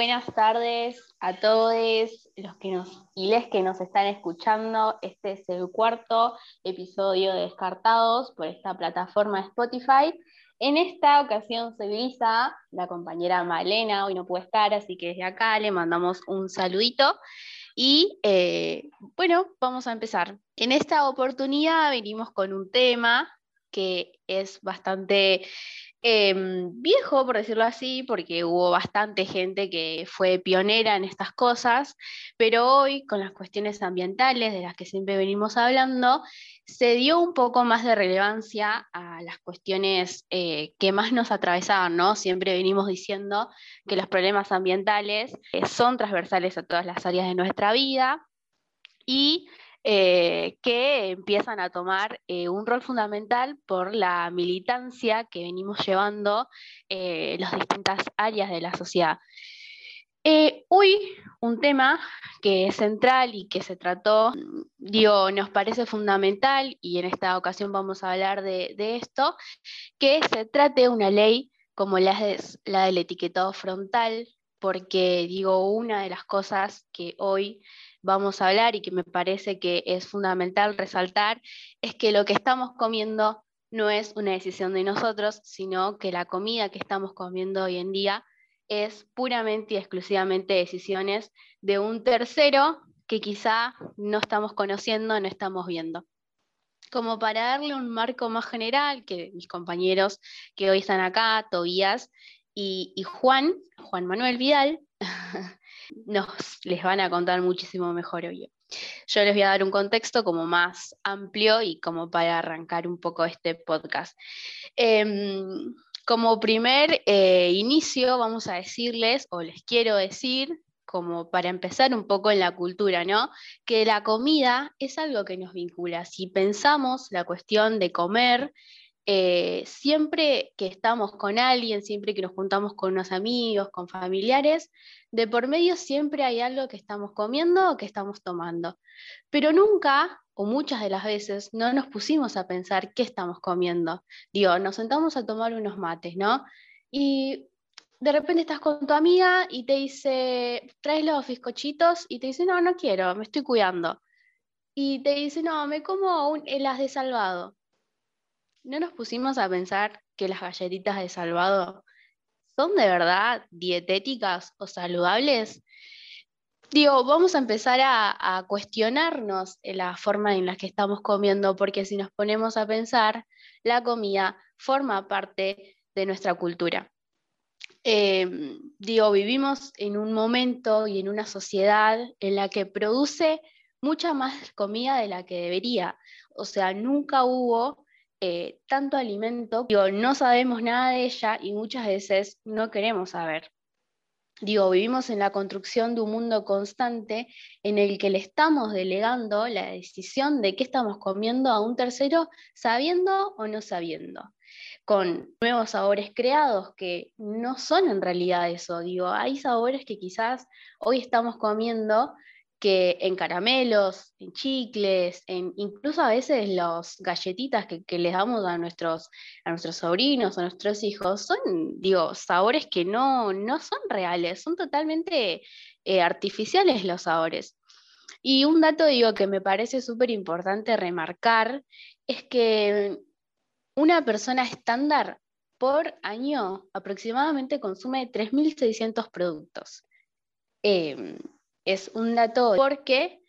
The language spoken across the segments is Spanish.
buenas tardes a todos los que nos y les que nos están escuchando. Este es el cuarto episodio de Descartados por esta plataforma Spotify. En esta ocasión se Lisa, la compañera Malena, hoy no puede estar, así que desde acá le mandamos un saludito. Y eh, bueno, vamos a empezar. En esta oportunidad venimos con un tema que es bastante Em, viejo, por decirlo así, porque hubo bastante gente que fue pionera en estas cosas, pero hoy, con las cuestiones ambientales de las que siempre venimos hablando, se dio un poco más de relevancia a las cuestiones eh, que más nos atravesaban, ¿no? Siempre venimos diciendo que los problemas ambientales eh, son transversales a todas las áreas de nuestra vida y eh, que empiezan a tomar eh, un rol fundamental por la militancia que venimos llevando eh, las distintas áreas de la sociedad. hoy un tema que es central y que se trató, digo, nos parece fundamental y en esta ocasión vamos a hablar de, esto, que se trate una ley como la, la del etiquetado frontal, porque digo, una de las cosas que hoy vamos a hablar y que me parece que es fundamental resaltar es que lo que estamos comiendo no es una decisión de nosotros, sino que la comida que estamos comiendo hoy en día es puramente y exclusivamente decisiones de un tercero que quizá no estamos conociendo, no estamos viendo. Como para darle un marco más general, que mis compañeros que hoy están acá, Tobías y, y Juan, Juan Manuel Vidal, nos les van a contar muchísimo mejor hoy. Yo les voy a dar un contexto como más amplio y como para arrancar un poco este podcast. Em, como primer eh, inicio, vamos a decirles, o les quiero decir, como para empezar un poco en la cultura, ¿no? Que la comida es algo que nos vincula. Si pensamos la cuestión de comer, eh, siempre que estamos con alguien, siempre que nos juntamos con unos amigos, con familiares, de por medio siempre hay algo que estamos comiendo o que estamos tomando. Pero nunca, o muchas de las veces, no nos pusimos a pensar qué estamos comiendo. Digo, nos sentamos a tomar unos mates, ¿no? Y de repente estás con tu amiga y te dice, traes los fiscochitos y te dice, no, no quiero, me estoy cuidando. Y te dice, no, me como un, las de salvado. ¿No nos pusimos a pensar que las galletitas de salvado son de verdad dietéticas o saludables? Digo, vamos a empezar a, cuestionarnos la forma en la que estamos comiendo, porque si nos ponemos a pensar, la comida forma parte de nuestra cultura. Em, digo, vivimos en un momento y en una sociedad en la que produce mucha más comida de la que debería. O sea, nunca hubo eh, tanto alimento, digo, no sabemos nada de ella y muchas veces no queremos saber. Digo, vivimos en la construcción de un mundo constante en el que le estamos delegando la decisión de qué estamos comiendo a un tercero, sabiendo o no sabiendo, con nuevos sabores creados que no son en realidad eso. Digo, hay sabores que quizás hoy estamos comiendo que en caramelos, en chicles, incluso a veces las galletitas que, les damos a nuestros, a nuestros sobrinos a nuestros hijos, son, digo, sabores que no, no son reales, son totalmente eh, artificiales los sabores. Y un dato, digo, que me parece súper importante remarcar es que una persona estándar por año aproximadamente consume 3.600 productos. Em, es un dato porque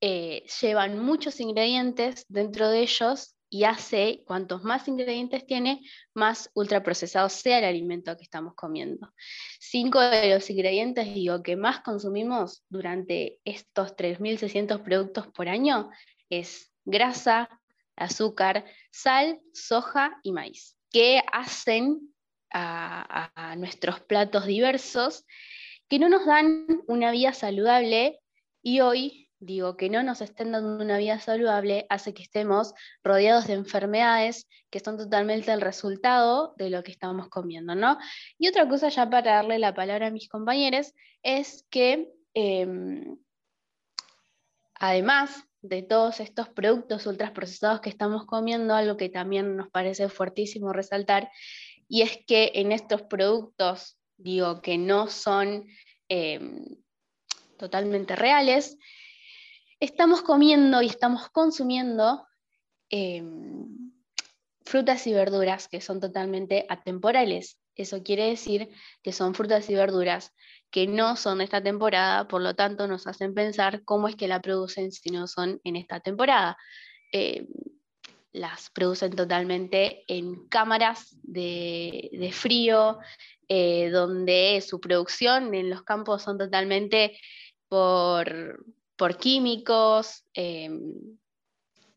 eh, llevan muchos ingredientes dentro de ellos y hace, cuantos más ingredientes tiene, más ultraprocesado sea el alimento que estamos comiendo. Cinco de los ingredientes digo, que más consumimos durante estos 3.600 productos por año es grasa, azúcar, sal, soja y maíz, que hacen a nuestros platos diversos que no nos dan una vida saludable y hoy digo, que no nos estén dando una vida saludable hace que estemos rodeados de enfermedades que son totalmente el resultado de lo que estamos comiendo, ¿no? Y otra cosa ya para darle la palabra a mis compañeros es que em, además de todos estos productos ultraprocesados que estamos comiendo, algo que también nos parece fuertísimo resaltar, y es que en estos productos, digo, que no son em, totalmente reales, estamos comiendo y estamos consumiendo em, frutas y verduras que son totalmente atemporales. Eso quiere decir que son frutas y verduras que no son de esta temporada, por lo tanto nos hacen pensar cómo es que la producen si no son en esta temporada. Eh, las producen totalmente en cámaras de, frío, eh, donde su producción en los campos son totalmente por, químicos, em,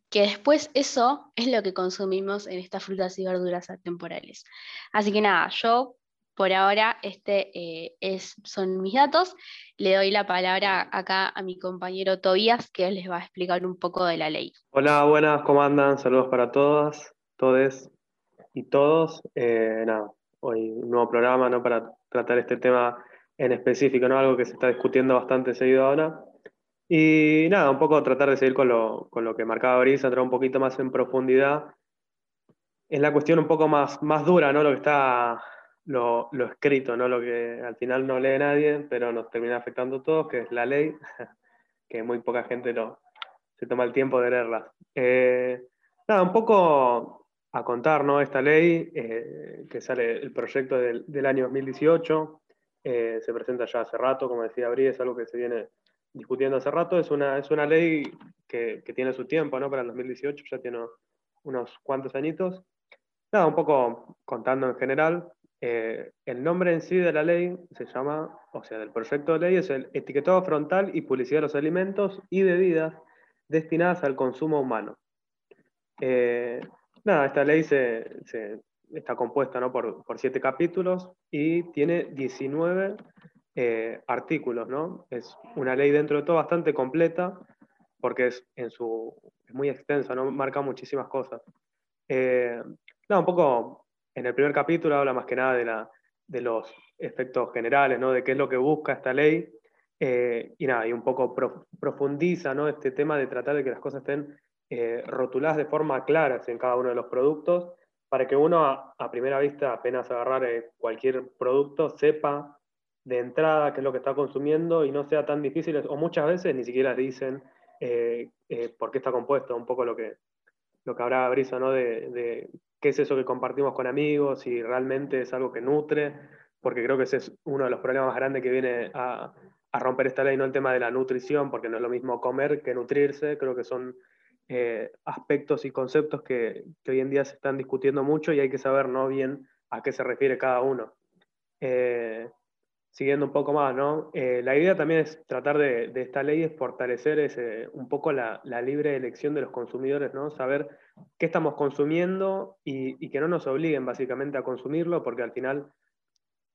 que después eso es lo que consumimos en estas frutas y verduras atemporales. Así que nada, yo por ahora, este eh, es, son mis datos. Le doy la palabra acá a mi compañero Tobías, que les va a explicar un poco de la ley. Hola, buenas, ¿cómo andan? Saludos para todas, todes y todos. Eh, nada, hoy un nuevo programa ¿no? para tratar este tema en específico, ¿no? algo que se está discutiendo bastante seguido ahora. Y nada, un poco tratar de seguir con lo, con lo que marcaba Brisa, entrar un poquito más en profundidad. Es la cuestión un poco más, más dura, ¿no? Lo que está lo, escrito, ¿no? Lo que al final no lee nadie, pero nos termina afectando a todos, que es la ley, que muy poca gente lo, se toma el tiempo de leerla. Eh, nada, un poco a contar, ¿no? Esta ley, eh, que sale el proyecto del, año 2018, eh, se presenta ya hace rato, como decía Bri, es algo que se viene discutiendo hace rato, es una, es una ley que, que tiene su tiempo, ¿no? Para el 2018 ya tiene unos cuantos añitos. Nada, un poco contando en general, eh, el nombre en sí de la ley se llama, o sea, del proyecto de ley es el etiquetado frontal y publicidad de los alimentos y bebidas destinadas al consumo humano. Eh, nada, esta ley se, está compuesta ¿no? por, siete capítulos y tiene 19 eh, artículos. ¿no? Es una ley dentro de todo bastante completa porque es, en su, es muy extensa, ¿no? marca muchísimas cosas. nada, un poco en el primer capítulo habla más que nada de, los efectos generales, ¿no? de qué es lo que busca esta ley. Eh, y nada, y un poco profundiza ¿no? este tema de tratar de que las cosas estén eh, rotuladas de forma clara en cada uno de los productos, para que uno a, primera vista, apenas agarrar eh, cualquier producto, sepa de entrada qué es lo que está consumiendo y no sea tan difícil, o muchas veces ni siquiera dicen por qué está compuesto, un poco lo que, lo que habrá brisa, ¿no? de qué es eso que compartimos con amigos, y realmente es algo que nutre, porque creo que ese es uno de los problemas más grandes que viene a, romper esta ley, no el tema de la nutrición, porque no es lo mismo comer que nutrirse, creo que son eh, aspectos y conceptos que, hoy en día se están discutiendo mucho y hay que saber ¿no? bien a qué se refiere cada uno. Eh, siguiendo un poco más, ¿no? Eh, la idea también es tratar de, esta ley es fortalecer ese, un poco la, libre elección de los consumidores, ¿no? Saber qué estamos consumiendo y, que no nos obliguen básicamente a consumirlo, porque al final,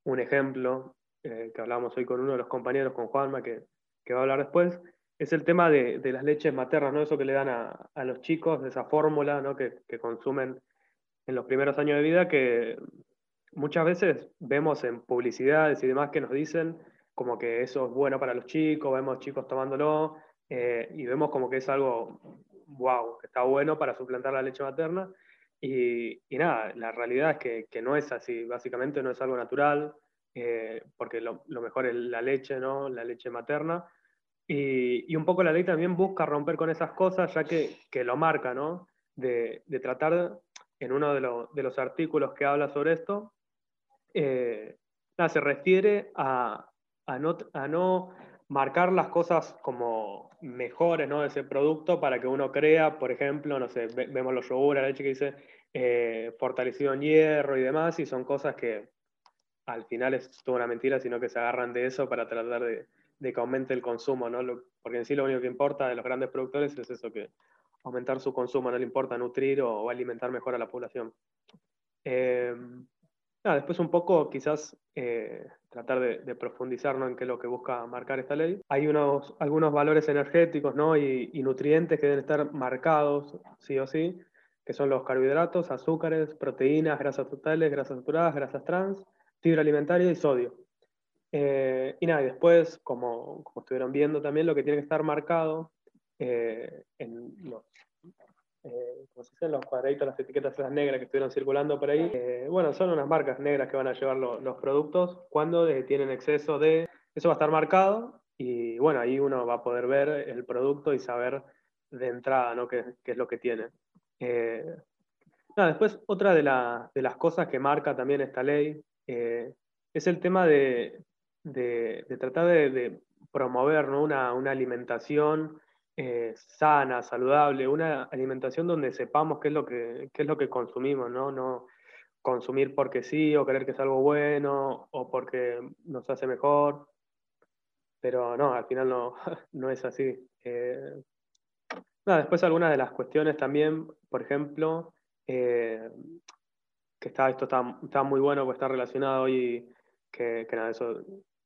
un ejemplo eh, que hablamos hoy con uno de los compañeros, con Juanma, que, va a hablar después, es el tema de, las leches maternas, ¿no? Eso que le dan a, los chicos, esa fórmula, ¿no? Que, que consumen en los primeros años de vida, que muchas veces vemos en publicidades y demás que nos dicen como que eso es bueno para los chicos, vemos chicos tomándolo eh, y vemos como que es algo, wow, que está bueno para suplantar la leche materna. Y, nada, la realidad es que, que, no es así, básicamente no es algo natural, eh, porque lo, lo, mejor es la leche, ¿no? La leche materna. Y, y, un poco la ley también busca romper con esas cosas, ya que, que lo marca, ¿no? De, de tratar en uno de, de, los artículos que habla sobre esto, eh, se refiere a, no, marcar las cosas como mejores ¿no? de ese producto para que uno crea, por ejemplo, no sé, vemos los yogur, la leche que dice eh, fortalecido en hierro y demás, y son cosas que al final es toda una mentira, sino que se agarran de eso para tratar de, que aumente el consumo, ¿no? porque en sí lo único que importa de los grandes productores es eso, que aumentar su consumo, no le importa nutrir o, alimentar mejor a la población. Eh, después un poco quizás eh, tratar de, profundizar en qué es lo que busca marcar esta ley. Hay unos, algunos valores energéticos ¿no? y, nutrientes que deben estar marcados, sí o sí, que son los carbohidratos, azúcares, proteínas, grasas totales, grasas saturadas, grasas trans, fibra alimentaria y sodio. Eh, y nada, y después, como, como, estuvieron viendo también, lo que tiene que estar marcado eh, en los eh, como se dicen los cuadraditos, las etiquetas esas negras que estuvieron circulando por ahí, eh, bueno, son unas marcas negras que van a llevar los productos cuando tienen exceso de... Eso va a estar marcado y bueno, ahí uno va a poder ver el producto y saber de entrada ¿no? qué, es lo que tiene. Eh, después, otra de, las cosas que marca también esta ley es el tema de, tratar de, promover una, una alimentación eh, sana, saludable, una alimentación donde sepamos qué es lo que, es lo que consumimos, ¿no? No consumir porque sí o creer que es algo bueno o porque nos hace mejor. Pero no, al final no, no es así. Eh, después algunas de las cuestiones también, por ejemplo, eh, que está, esto está, muy bueno porque está relacionado y que, que nada, eso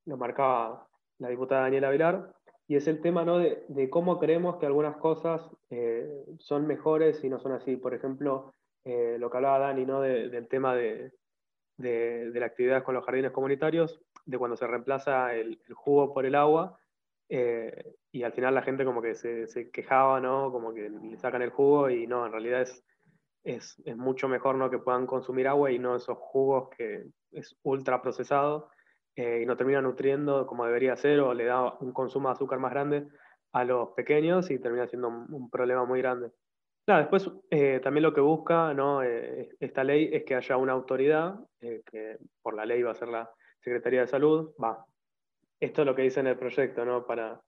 lo marcaba la diputada Daniela Vilar, y es el tema ¿no? de, cómo creemos que algunas cosas eh, son mejores y no son así. Por ejemplo, eh, lo que hablaba Dani ¿no? del tema de, de, la actividad con los jardines comunitarios, de cuando se reemplaza el, jugo por el agua, eh, y al final la gente como que se, se, quejaba, ¿no? como que le sacan el jugo y no, en realidad es, es, es mucho mejor ¿no? que puedan consumir agua y no esos jugos que es ultra procesado eh, y no termina nutriendo como debería ser o le da un consumo de azúcar más grande a los pequeños y termina siendo un, problema muy grande. después eh, también lo que busca ¿no? Eh, esta ley es que haya una autoridad, que por la ley va a ser la Secretaría de Salud, va. Esto es lo que dice en el proyecto, ¿no? para,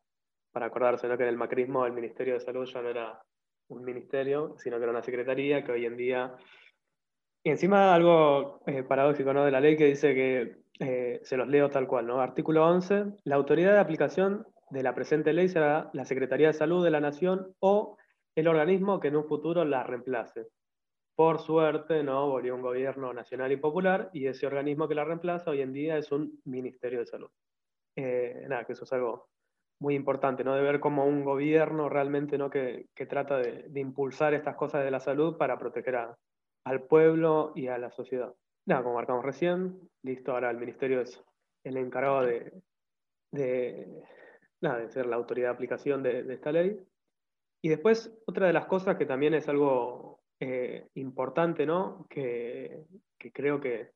para acordarse ¿no? que en el macrismo el Ministerio de Salud ya no era un ministerio, sino que era una secretaría que hoy en día... Y encima algo paradójico ¿no? de la ley que dice que eh, se los leo tal cual, ¿no? Artículo 11. La autoridad de aplicación de la presente ley será la Secretaría de Salud de la Nación o el organismo que en un futuro la reemplace. Por suerte, ¿no? Volvió un gobierno nacional y popular y ese organismo que la reemplaza hoy en día es un Ministerio de Salud. Eh, nada, que eso es algo muy importante, ¿no? De ver cómo un gobierno realmente, ¿no? Que, trata de, impulsar estas cosas de la salud para proteger al pueblo y a la sociedad nada, como marcamos recién, listo, ahora el ministerio es el encargado de, de, ser la autoridad de aplicación de, esta ley. Y después, otra de las cosas que también es algo eh, importante, ¿no? Que, creo que,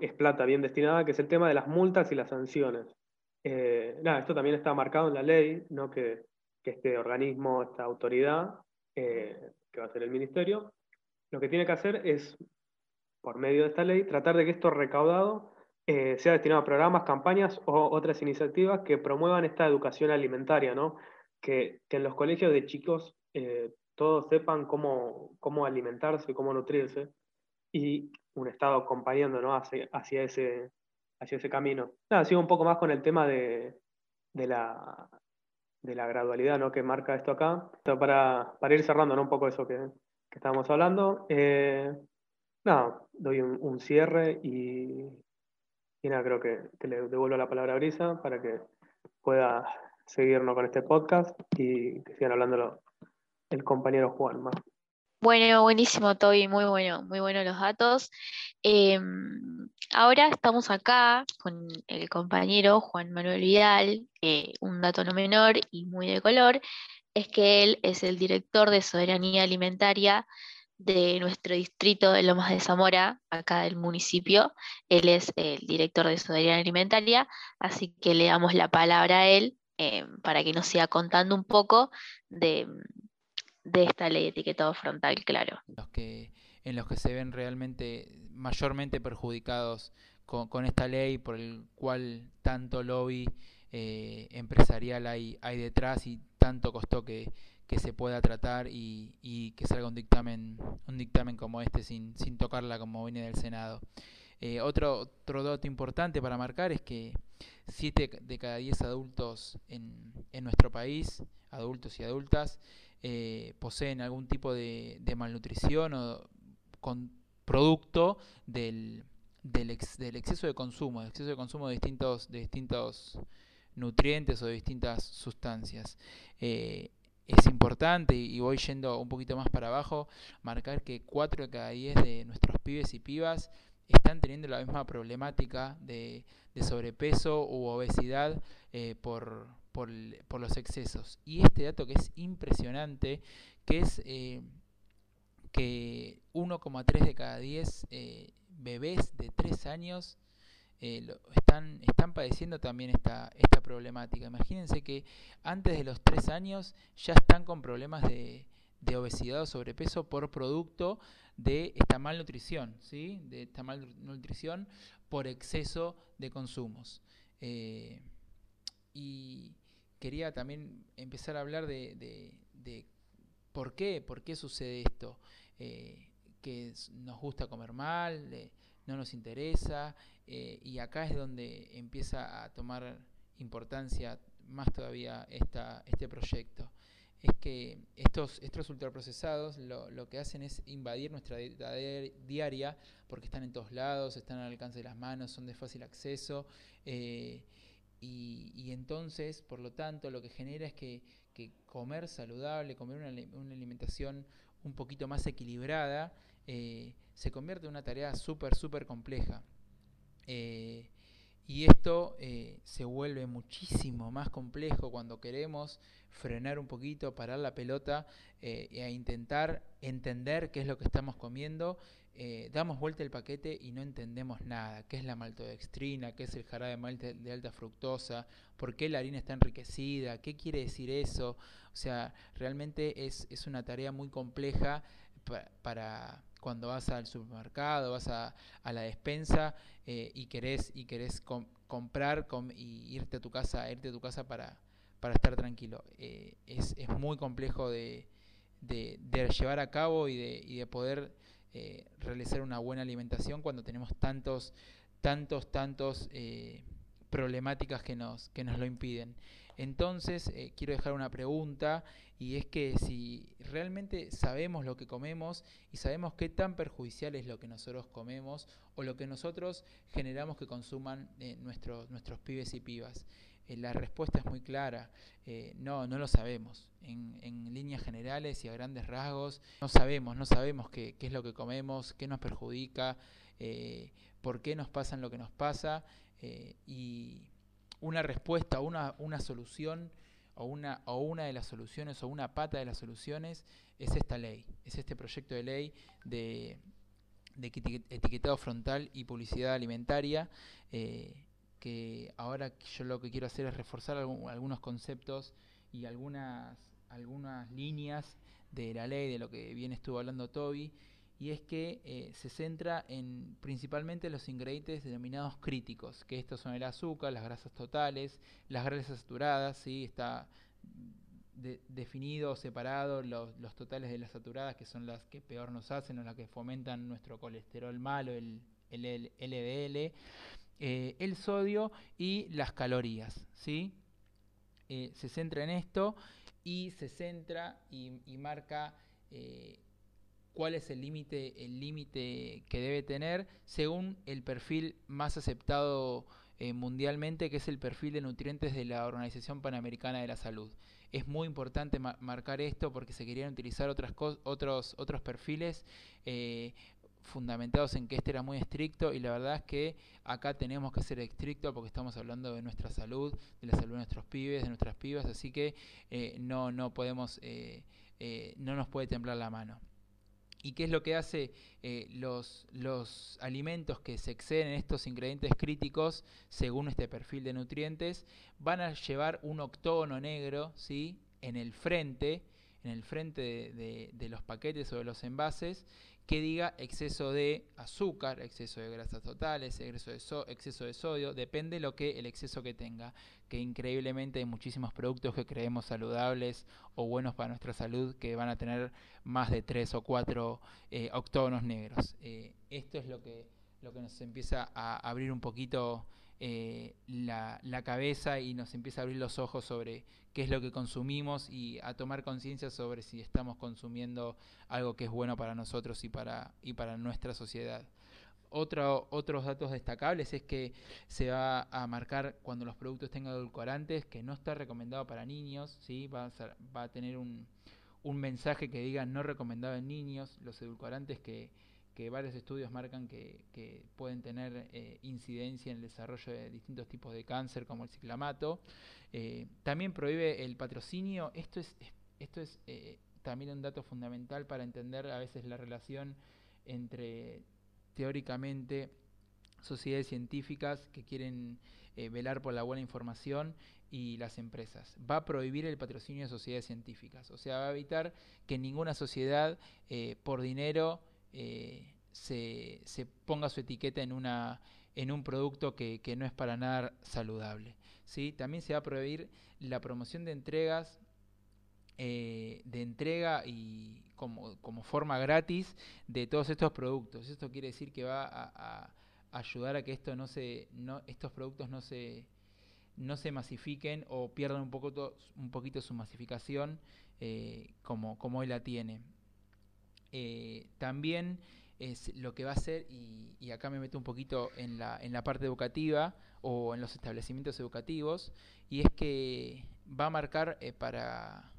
es plata bien destinada, que es el tema de las multas y las sanciones. Eh, nada, esto también está marcado en la ley, ¿no? Que, este organismo, esta autoridad, eh, que va a ser el ministerio, lo que tiene que hacer es por medio de esta ley, tratar de que esto recaudado eh, sea destinado a programas, campañas o otras iniciativas que promuevan esta educación alimentaria, ¿no? que, en los colegios de chicos eh, todos sepan cómo, cómo alimentarse, cómo nutrirse, y un Estado acompañando ¿no? hacia, hacia, ese, hacia ese camino. Nada, sigo un poco más con el tema de, de, la, de la gradualidad ¿no? que marca esto acá, para, para ir cerrando ¿no? un poco eso que, que estábamos hablando. Eh, no, doy un, cierre y, y, nada, creo que, le devuelvo la palabra a Brisa para que pueda seguirnos con este podcast y que sigan hablando el compañero Juan Bueno, buenísimo, Toby, muy bueno, muy buenos los datos. Em, ahora estamos acá con el compañero Juan Manuel Vidal, un dato no menor y muy de color, es que él es el director de soberanía alimentaria de nuestro distrito de Lomas de Zamora, acá del municipio. Él es el director de soberanía alimentaria, así que le damos la palabra a él eh, para que nos siga contando un poco de, esta ley de etiquetado frontal, claro. Los que, en los que se ven realmente mayormente perjudicados con, esta ley por el cual tanto lobby eh, empresarial hay, hay detrás y tanto costó que, que se pueda tratar y, y, que salga un dictamen, un dictamen como este sin, sin tocarla como viene del Senado. Eh, otro, otro dato importante para marcar es que 7 de cada 10 adultos en, en nuestro país, adultos y adultas, eh, poseen algún tipo de, de malnutrición o con producto del, del, del, exceso de consumo, del exceso de consumo de distintos, de distintos nutrientes o de distintas sustancias. Eh, es importante, y voy yendo un poquito más para abajo, marcar que 4 de cada 10 de nuestros pibes y pibas están teniendo la misma problemática de, sobrepeso u obesidad eh, por, por, los excesos. Y este dato que es impresionante, que es eh, que 1,3 de cada 10 eh, bebés de 3 años están, están padeciendo también esta, esta problemática. Imagínense que antes de los 3 años ya están con problemas de, de obesidad o sobrepeso por producto de esta malnutrición, ¿sí? de esta malnutrición por exceso de consumos. Eh, y quería también empezar a hablar de, por qué, por qué sucede esto, eh, que nos gusta comer mal, no nos interesa, eh, y acá es donde empieza a tomar importancia más todavía esta, este proyecto. Es que estos, estos ultraprocesados lo, lo que hacen es invadir nuestra dieta diaria porque están en todos lados, están al alcance de las manos, son de fácil acceso eh, y, entonces, por lo tanto, lo que genera es que, comer saludable, comer una, una, alimentación un poquito más equilibrada, eh, se convierte en una tarea súper, súper compleja. Eh, y esto se vuelve muchísimo más complejo cuando queremos frenar un poquito, parar la pelota eh, e intentar entender qué es lo que estamos comiendo. Eh, damos vuelta el paquete y no entendemos nada. ¿Qué es la maltodextrina? ¿Qué es el jarabe de malte de alta fructosa? ¿Por qué la harina está enriquecida? ¿Qué quiere decir eso? O sea, realmente es, es una tarea muy compleja para, cuando vas al supermercado, vas a, a la despensa eh, y querés, y querés comprar y irte a tu casa, irte a tu casa para, para estar tranquilo. Eh, es, es, muy complejo de, de, llevar a cabo y de, y de poder eh, realizar una buena alimentación cuando tenemos tantos, tantos, tantos eh, problemáticas que nos, que nos lo impiden. Entonces, quiero dejar una pregunta y es que si realmente sabemos lo que comemos y sabemos qué tan perjudicial es lo que nosotros comemos o lo que nosotros generamos que consuman nuestros, nuestros pibes y pibas. Eh, la respuesta es muy clara. Eh, no, no lo sabemos. En, en, líneas generales y a grandes rasgos, no sabemos, no sabemos qué, qué es lo que comemos, qué nos perjudica, eh, por qué nos pasa lo que nos pasa. y una respuesta, una, una solución o una, o una de las soluciones o una pata de las soluciones es esta ley, es este proyecto de ley de, de etiquetado frontal y publicidad alimentaria que ahora yo lo que quiero hacer es reforzar algunos conceptos y algunas, algunas líneas de la ley, de lo que bien estuvo hablando Toby, y es que eh, se centra en principalmente los ingredientes denominados críticos, que estos son el azúcar, las grasas totales, las grasas saturadas, ¿sí? está definido, separado los, los, totales de las saturadas, que son las que peor nos hacen o las que fomentan nuestro colesterol malo, el, el LDL, eh, el sodio y las calorías. ¿sí? Eh, se centra en esto y se centra y, marca eh, cuál es el límite el límite que debe tener según el perfil más aceptado mundialmente, que es el perfil de nutrientes de la Organización Panamericana de la Salud. Es muy importante marcar esto porque se querían utilizar otras otros, otros perfiles fundamentados en que este era muy estricto y la verdad es que acá tenemos que ser estrictos porque estamos hablando de nuestra salud, de la salud de nuestros pibes, de nuestras pibas, así que eh, no, no podemos, eh, eh, no nos puede temblar la mano. ¿Y qué es lo que hace los, los alimentos que se exceden en estos ingredientes críticos según este perfil de nutrientes? Van a llevar un octógono negro ¿sí? en el frente, en el frente de, de los paquetes o de los envases que diga exceso de azúcar, exceso de grasas totales, exceso de, sodio, depende lo que el exceso que tenga, que increíblemente hay muchísimos productos que creemos saludables o buenos para nuestra salud que van a tener más de 3 o 4 eh, octógonos negros. Eh, esto es lo que, lo que nos empieza a abrir un poquito eh, la, la, cabeza y nos empieza a abrir los ojos sobre qué es lo que consumimos y a tomar conciencia sobre si estamos consumiendo algo que es bueno para nosotros y para, y para nuestra sociedad. otros datos destacables es que se va a marcar cuando los productos tengan edulcorantes que no está recomendado para niños, ¿sí? va, a va a tener un, un mensaje que diga no recomendado en niños, los edulcorantes que, que varios estudios marcan que, pueden tener eh, incidencia en el desarrollo de distintos tipos de cáncer como el ciclamato. Eh, también prohíbe el patrocinio, esto es, esto es eh, también un dato fundamental para entender a veces la relación entre teóricamente sociedades científicas que quieren velar por la buena información y las empresas. Va a prohibir el patrocinio de sociedades científicas, o sea, va a evitar que ninguna sociedad por dinero eh, se, se, ponga su etiqueta en, una, en un producto que, que no es para nada saludable. ¿sí? También se va a prohibir la promoción de entregas de entrega y como, como, forma gratis de todos estos productos. Esto quiere decir que va a ayudar a que esto no se, no, estos productos no se, no se masifiquen o pierdan un, poco un poquito su masificación eh, como, como él la tiene. Eh, también es lo que va a hacer, y, acá me meto un poquito en la, en la parte educativa o en los establecimientos educativos, y es que va a marcar eh, para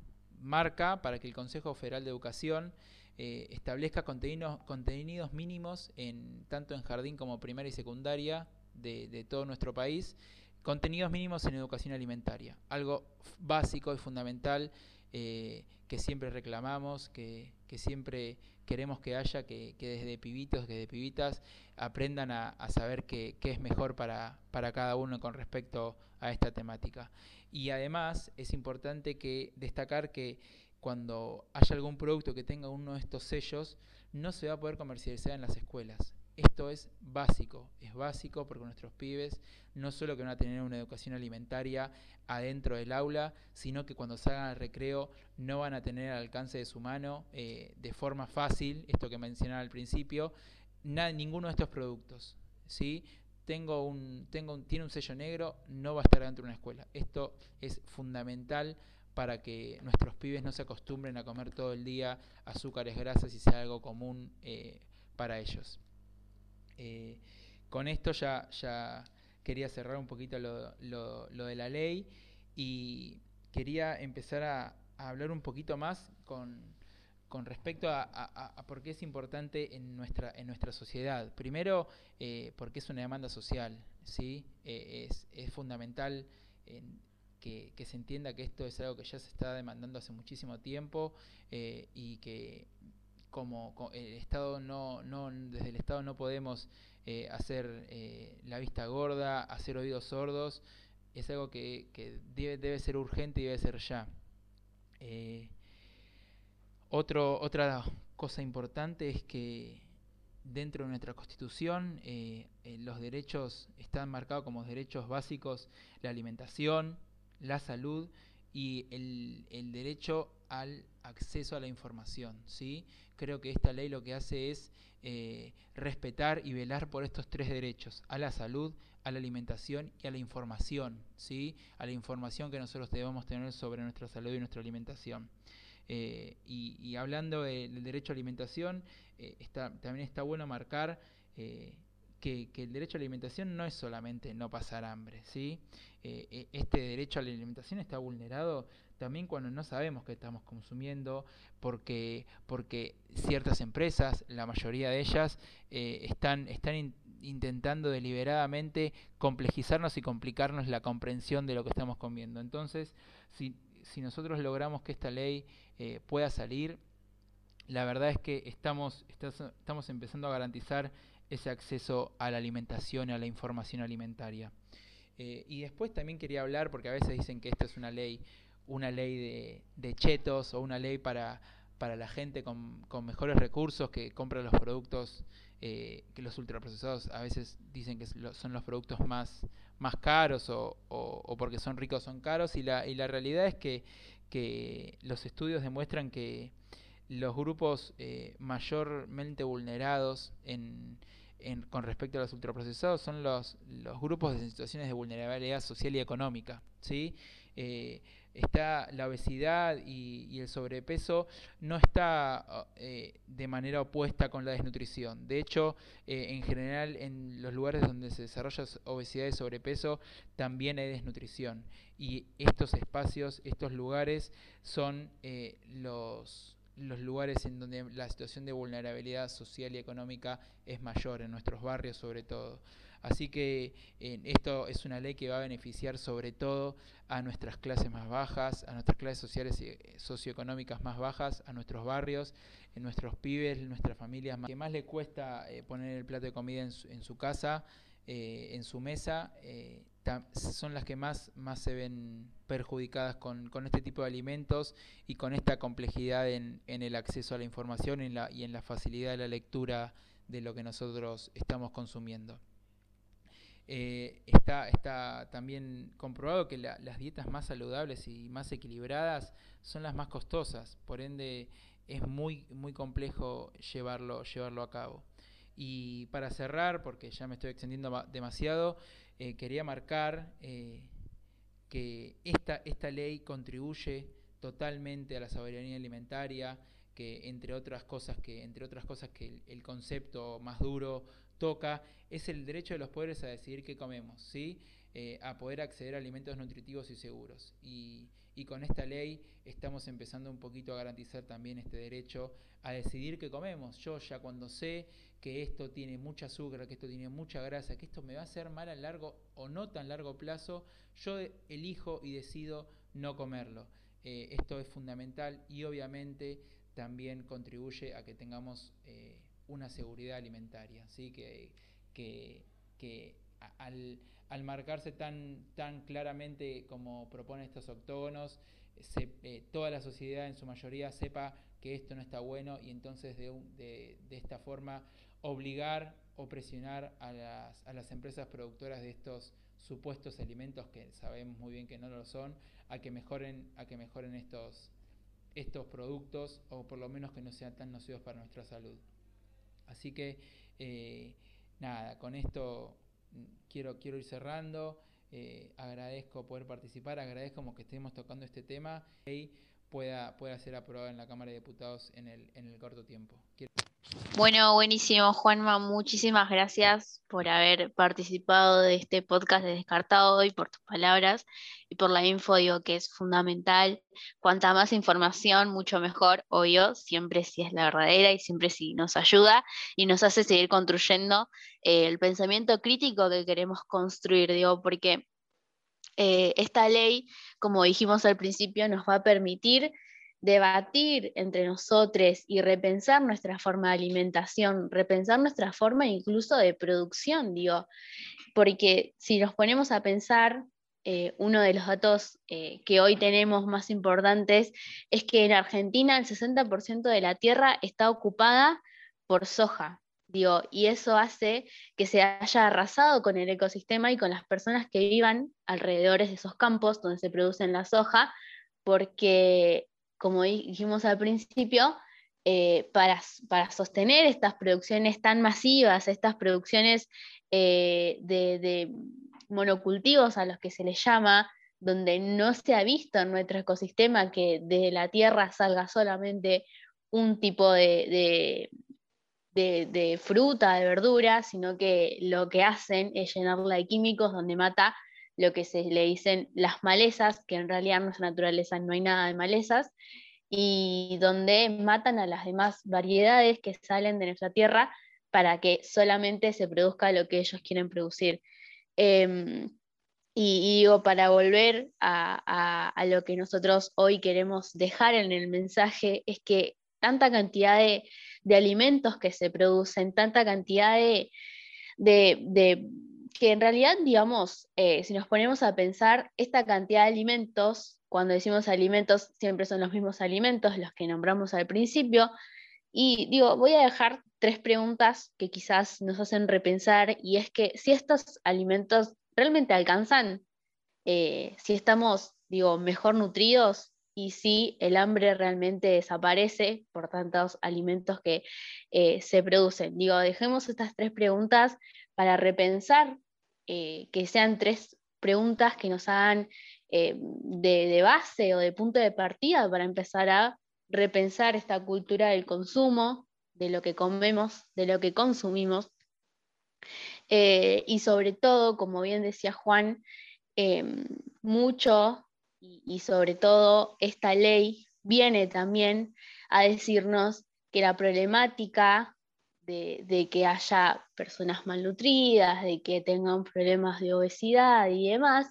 marca para que el Consejo Federal de Educación eh, establezca contenidos, contenidos mínimos en tanto en jardín como primaria y secundaria de, todo nuestro país, contenidos mínimos en educación alimentaria, algo básico y fundamental eh, que siempre reclamamos, que, siempre queremos que haya, que, desde pibitos, que desde pibitas aprendan a, saber qué es mejor para, para cada uno con respecto a esta temática. Y además es importante que destacar que cuando haya algún producto que tenga uno de estos sellos, no se va a poder comercializar en las escuelas. Esto es básico, es básico porque nuestros pibes no solo que van a tener una educación alimentaria adentro del aula, sino que cuando salgan al recreo no van a tener al alcance de su mano eh, de forma fácil, esto que mencionaba al principio, nada, ninguno de estos productos. ¿sí? Tengo un, tengo tiene un sello negro, no va a estar dentro de una escuela. Esto es fundamental para que nuestros pibes no se acostumbren a comer todo el día azúcares, grasas y sea algo común eh, para ellos. Eh, con esto ya, ya quería cerrar un poquito lo, de la ley y quería empezar a, hablar un poquito más con, respecto a, por qué es importante en nuestra, sociedad. Primero, eh, porque es una demanda social, ¿sí? es, es fundamental en, que, se entienda que esto es algo que ya se está demandando hace muchísimo tiempo eh, y que como, el Estado no, no, desde el Estado no podemos eh, hacer eh, la vista gorda, hacer oídos sordos, es algo que, debe, debe, ser urgente y debe ser ya. otro, otra cosa importante es que dentro de nuestra constitución los derechos están marcados como derechos básicos, la alimentación, la salud y el, el, derecho al acceso a la información. ¿sí? Creo que esta ley lo que hace es eh, respetar y velar por estos tres derechos, a la salud, a la alimentación y a la información, ¿sí? a la información que nosotros debemos tener sobre nuestra salud y nuestra alimentación. Eh, y, hablando del derecho a alimentación, eh, también está bueno marcar que, el derecho a la alimentación no es solamente no pasar hambre, ¿sí? Este derecho a la alimentación está vulnerado también cuando no sabemos qué estamos consumiendo, porque, porque ciertas empresas, la mayoría de ellas, eh, están, están intentando deliberadamente complejizarnos y complicarnos la comprensión de lo que estamos comiendo. Entonces, si, si nosotros logramos que esta ley pueda salir, la verdad es que estamos, estamos empezando a garantizar ese acceso a la alimentación a la información alimentaria. Eh, y después también quería hablar, porque a veces dicen que esta es una ley, una ley de, chetos o una ley para, para la gente con, mejores recursos que compra los productos, eh, que los ultraprocesados a veces dicen que son los productos más, más caros o, o, porque son ricos son caros y la, y la realidad es que, que los estudios demuestran que los grupos eh, mayormente vulnerados en, con respecto a los ultraprocesados son los, los grupos de situaciones de vulnerabilidad social y económica. ¿sí? Eh, está la obesidad y, el sobrepeso no está eh, de manera opuesta con la desnutrición. De hecho, eh, en general en los lugares donde se desarrolla obesidad y sobrepeso también hay desnutrición. Y estos espacios, estos lugares son eh, los, los lugares en donde la situación de vulnerabilidad social y económica es mayor, en nuestros barrios sobre todo. Así que esto es una ley que va a beneficiar sobre todo a nuestras clases más bajas, a nuestras clases sociales y eh, socioeconómicas más bajas, a nuestros barrios, en nuestros pibes, nuestras familias que más le cuesta eh, poner el plato de comida en su, casa, eh, en su mesa, son las que más, más se ven perjudicadas con, este tipo de alimentos y con esta complejidad en, el acceso a la información y en la facilidad de la lectura de lo que nosotros estamos consumiendo. Eh, está, está también comprobado que las dietas más saludables y más equilibradas son las más costosas, por ende es muy, muy complejo llevarlo, llevarlo a cabo. Y para cerrar, porque ya me estoy extendiendo demasiado, eh, quería marcar eh, que esta, esta ley contribuye totalmente a la soberanía alimentaria, que entre otras cosas que, entre otras cosas que el concepto más duro toca es el derecho de los pueblos a decidir qué comemos, ¿sí? Eh, a poder acceder a alimentos nutritivos y seguros. Y, con esta ley estamos empezando un poquito a garantizar también este derecho a decidir qué comemos. Yo ya cuando sé que esto tiene mucha azúcar, que esto tiene mucha grasa, que esto me va a hacer mal a largo o no tan largo plazo, yo elijo y decido no comerlo. Eh, esto es fundamental y obviamente también contribuye a que tengamos eh, una seguridad alimentaria, ¿sí? que, que, al, marcarse tan, tan claramente como proponen estos octógonos, eh, toda la sociedad en su mayoría sepa que esto no está bueno y entonces de, de, de esta forma obligar o presionar a las, a las empresas productoras de estos supuestos alimentos que sabemos muy bien que no lo son, a que mejoren, a que mejoren estos, estos productos o por lo menos que no sean tan nocivos para nuestra salud. Así que, eh, nada, con esto mm, quiero, quiero ir cerrando. Eh, agradezco poder participar, agradezco que estemos tocando este tema y pueda, pueda ser aprobado en la Cámara de Diputados en el, en el corto tiempo. Bueno, buenísimo, Juanma. Muchísimas gracias por haber participado de este podcast de Descartado hoy, por tus palabras y por la info, digo que es fundamental. Cuanta más información, mucho mejor, obvio, siempre si es la verdadera y siempre si nos ayuda y nos hace seguir construyendo eh, el pensamiento crítico que queremos construir, digo, porque eh, esta ley, como dijimos al principio, nos va a permitir debatir entre nosotros y repensar nuestra forma de alimentación, repensar nuestra forma incluso de producción, digo, porque si nos ponemos a pensar, eh, uno de los datos eh, que hoy tenemos más importantes es que en Argentina el 60% de la tierra está ocupada por soja. Digo, y eso hace que se haya arrasado con el ecosistema y con las personas que vivan alrededor de esos campos donde se producen la soja, porque como dijimos al principio, eh, para, sostener estas producciones tan masivas, estas producciones eh, de, monocultivos a los que se les llama, donde no se ha visto en nuestro ecosistema que de la tierra salga solamente un tipo de, de, fruta, de verdura, sino que lo que hacen es llenarla de químicos donde mata lo que se le dicen las malezas, que en realidad en nuestra naturaleza no hay nada de malezas, y donde matan a las demás variedades que salen de nuestra tierra para que solamente se produzca lo que ellos quieren producir. Em, y, digo, para volver a, lo que nosotros hoy queremos dejar en el mensaje, es que tanta cantidad de, alimentos que se producen, tanta cantidad de que en realidad, digamos, eh, si nos ponemos a pensar, esta cantidad de alimentos, cuando decimos alimentos, siempre son los mismos alimentos, los que nombramos al principio. Y digo, voy a dejar tres preguntas que quizás nos hacen repensar, y es que si estos alimentos realmente alcanzan, eh, si estamos, digo, mejor nutridos y si el hambre realmente desaparece por tantos alimentos que eh, se producen. Digo, dejemos estas tres preguntas para repensar eh, que sean tres preguntas que nos hagan eh, de, base o de punto de partida para empezar a repensar esta cultura del consumo, de lo que comemos, de lo que consumimos. Eh, y sobre todo, como bien decía Juan, em, mucho y, sobre todo esta ley viene también a decirnos que la problemática de, que haya personas malnutridas, de que tengan problemas de obesidad y demás,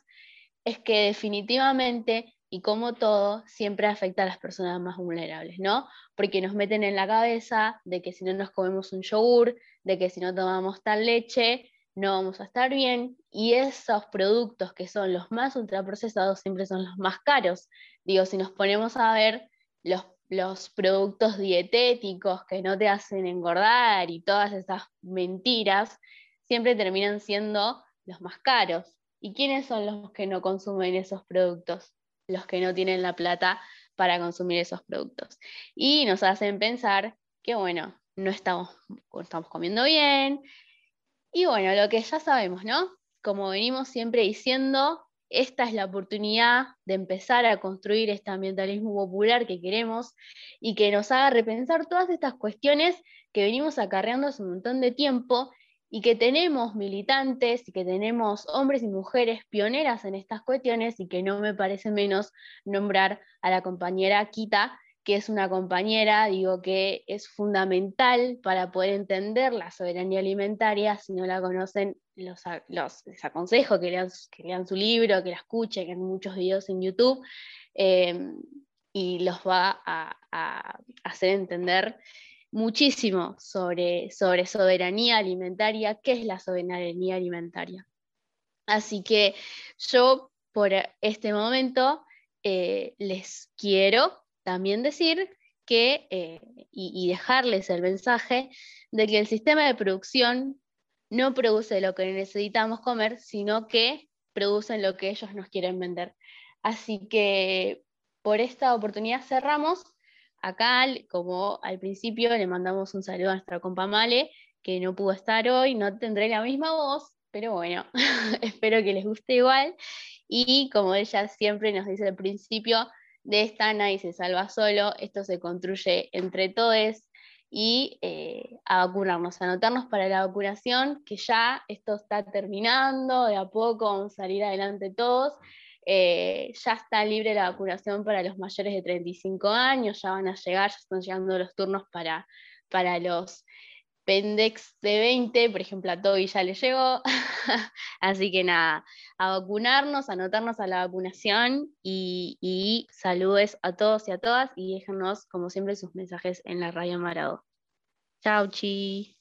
es que definitivamente, y como todo, siempre afecta a las personas más vulnerables, ¿no? Porque nos meten en la cabeza de que si no nos comemos un yogur, de que si no tomamos tal leche, no vamos a estar bien y esos productos que son los más ultraprocesados siempre son los más caros. Digo, si nos ponemos a ver los, los productos dietéticos que no te hacen engordar y todas esas mentiras, siempre terminan siendo los más caros. ¿Y quiénes son los que no consumen esos productos? Los que no tienen la plata para consumir esos productos. Y nos hacen pensar que, bueno, no estamos, estamos comiendo bien, y bueno, lo que ya sabemos, ¿no? Como venimos siempre diciendo, esta es la oportunidad de empezar a construir este ambientalismo popular que queremos y que nos haga repensar todas estas cuestiones que venimos acarreando hace un montón de tiempo y que tenemos militantes y que tenemos hombres y mujeres pioneras en estas cuestiones y que no me parece menos nombrar a la compañera Kita, que es una compañera, digo que es fundamental para poder entender la soberanía alimentaria. Si no la conocen, los, les aconsejo que lean, que lean, su libro, que la escuchen, que hay muchos videos en YouTube, eh, y los va a, hacer entender muchísimo sobre, sobre soberanía alimentaria, qué es la soberanía alimentaria. Así que yo por este momento eh, les quiero también decir que, eh, y, dejarles el mensaje de que el sistema de producción no produce lo que necesitamos comer, sino que producen lo que ellos nos quieren vender. Así que por esta oportunidad cerramos. Acá, como al principio, le mandamos un saludo a nuestra compa Male, que no pudo estar hoy, no tendré la misma voz, pero bueno, espero que les guste igual. Y como ella siempre nos dice al principio, de esta nadie se salva solo, esto se construye entre todos y eh, a vacunarnos, a anotarnos para la vacunación, que ya esto está terminando, de a poco vamos a salir adelante todos. Eh, ya está libre la vacunación para los mayores de 35 años, ya van a llegar, ya están llegando los turnos para, para los Pendex de 20, por ejemplo, a Toby ya le llegó. Así que nada, a vacunarnos, a anotarnos a la vacunación y, saludos a todos y a todas y déjenos, como siempre, sus mensajes en la radio Marado. Chao, chi.